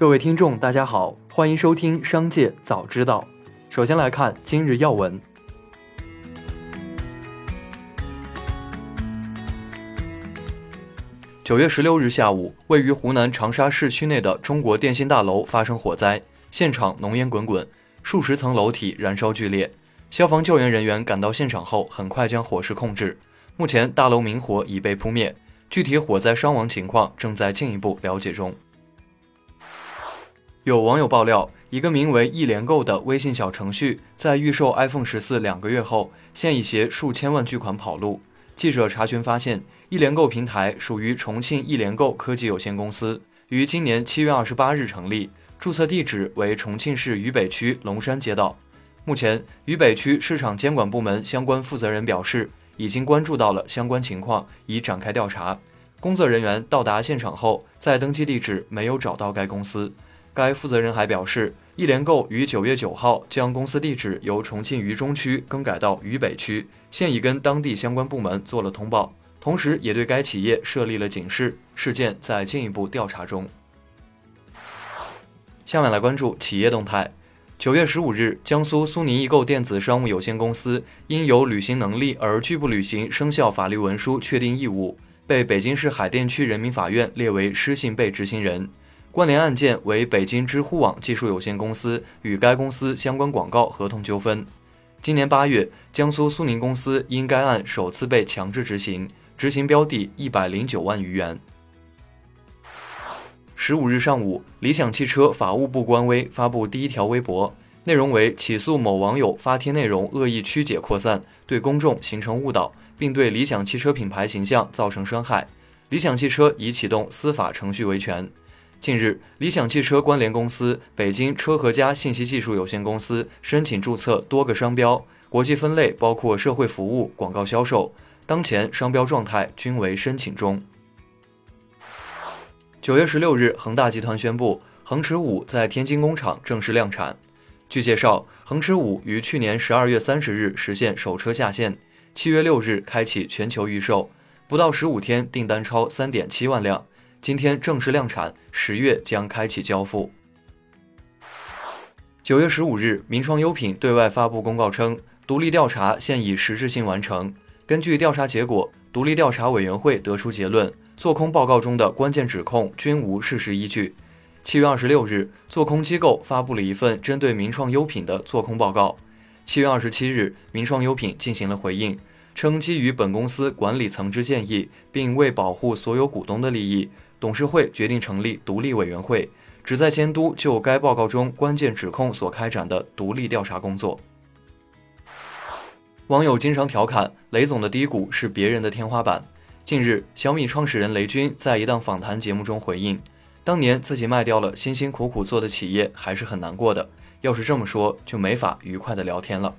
各位听众，大家好，欢迎收听《商界早知道》。首先来看今日要闻。九月十六日下午，位于湖南长沙市区内的中国电信大楼发生火灾，现场浓烟滚滚，数十层楼体燃烧剧烈。消防救援人员赶到现场后，很快将火势控制。目前，大楼明火已被扑灭，具体火灾伤亡情况正在进一步了解中。有网友爆料，一个名为“一联购”的微信小程序，在预售 iPhone 十四两个月后，现已携数千万巨款跑路。记者查询发现，一联购平台属于重庆一联购科技有限公司，于今年七月二十八日成立，注册地址为重庆市渝北区龙山街道。目前，渝北区市场监管部门相关负责人表示，已经关注到了相关情况，已展开调查。工作人员到达现场后，在登记地址没有找到该公司。该负责人还表示，易联购于九月九号将公司地址由重庆渝中区更改到渝北区。现已跟当地相关部门做了通报，同时也对该企业设立了警示，事件在进一步调查中。下面来关注企业动态。九月十五日，江苏苏宁易购电子商务有限公司因有履行能力而拒不履行生效法律文书确定义务，被北京市海淀区人民法院列为失信被执行人。关联案件为北京知乎网技术有限公司与该公司相关广告合同纠纷。今年八月，江苏苏宁公司因该案首次被强制执行，执行标的一百零九万余元。十五日上午，理想汽车法务部官微发布第一条微博，内容为起诉某网友发帖内容恶意曲解扩散，对公众形成误导，并对理想汽车品牌形象造成伤害。理想汽车已启动司法程序维权。近日，理想汽车关联公司北京车和家信息技术有限公司申请注册多个商标，国际分类包括社会服务、广告销售。当前商标状态均为申请中。九月十六日，恒大集团宣布，恒驰五在天津工厂正式量产。据介绍，恒驰五于去年十二月三十日实现首车下线，七月六日开启全球预售，不到十五天订单超三点七万辆。今天正式量产，十月将开启交付。九月十五日，名创优品对外发布公告称，独立调查现已实质性完成。根据调查结果，独立调查委员会得出结论，做空报告中的关键指控均无事实依据。七月二十六日，做空机构发布了一份针对名创优品的做空报告。七月二十七日，名创优品进行了回应，称基于本公司管理层之建议，并为保护所有股东的利益。董事会决定成立独立委员会，旨在监督就该报告中关键指控所开展的独立调查工作。网友经常调侃雷总的低谷是别人的天花板。近日，小米创始人雷军在一档访谈节目中回应，当年自己卖掉了辛辛苦苦做的企业，还是很难过的。要是这么说，就没法愉快的聊天了。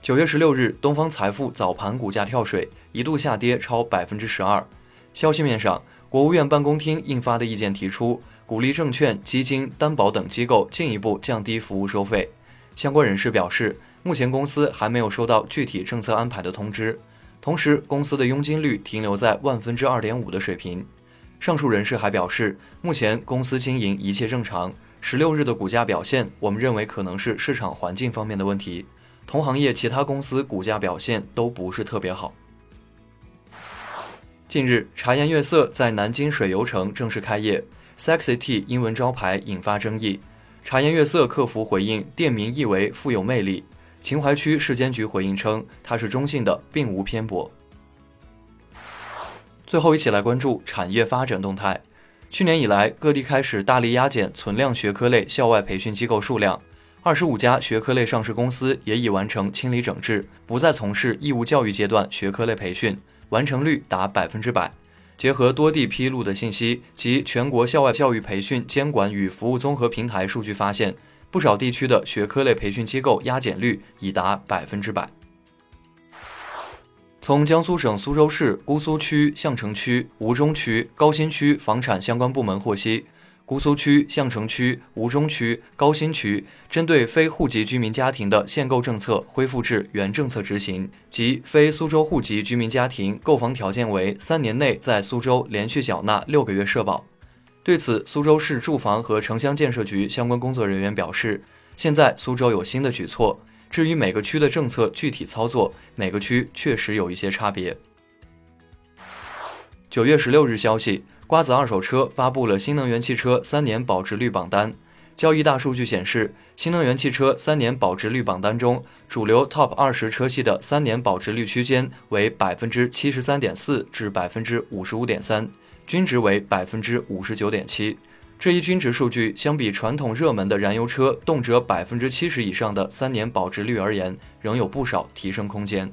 九月十六日，东方财富早盘股价跳水，一度下跌超百分之十二。消息面上，国务院办公厅印发的意见提出，鼓励证券、基金、担保等机构进一步降低服务收费。相关人士表示，目前公司还没有收到具体政策安排的通知。同时，公司的佣金率停留在万分之二点五的水平。上述人士还表示，目前公司经营一切正常。十六日的股价表现，我们认为可能是市场环境方面的问题。同行业其他公司股价表现都不是特别好。近日，茶颜悦色在南京水游城正式开业，Sexy Tea 英文招牌引发争议。茶颜悦色客服回应，店名意为富有魅力。秦淮区市监局回应称，它是中性的，并无偏颇。最后，一起来关注产业发展动态。去年以来，各地开始大力压减存量学科类校外培训机构数量，二十五家学科类上市公司也已完成清理整治，不再从事义务教育阶段学科类培训。完成率达百分之百。结合多地披露的信息及全国校外教育培训监管与服务综合平台数据发现，不少地区的学科类培训机构压减率已达百分之百。从江苏省苏州市姑苏区、相城区、吴中区、高新区房产相关部门获悉。姑苏区、相城区、吴中区、高新区针对非户籍居民家庭的限购政策恢复至原政策执行，即非苏州户籍居民家庭购房条件为三年内在苏州连续缴纳六个月社保。对此，苏州市住房和城乡建设局相关工作人员表示，现在苏州有新的举措。至于每个区的政策具体操作，每个区确实有一些差别。九月十六日消息，瓜子二手车发布了新能源汽车三年保值率榜单。交易大数据显示，新能源汽车三年保值率榜单中，主流 TOP 二十车系的三年保值率区间为百分之七十三点四至百分之五十五点三。均值为百分之五十九点七，这一均值数据相比传统热门的燃油车动辄百分之七十以上的三年保值率而言，仍有不少提升空间。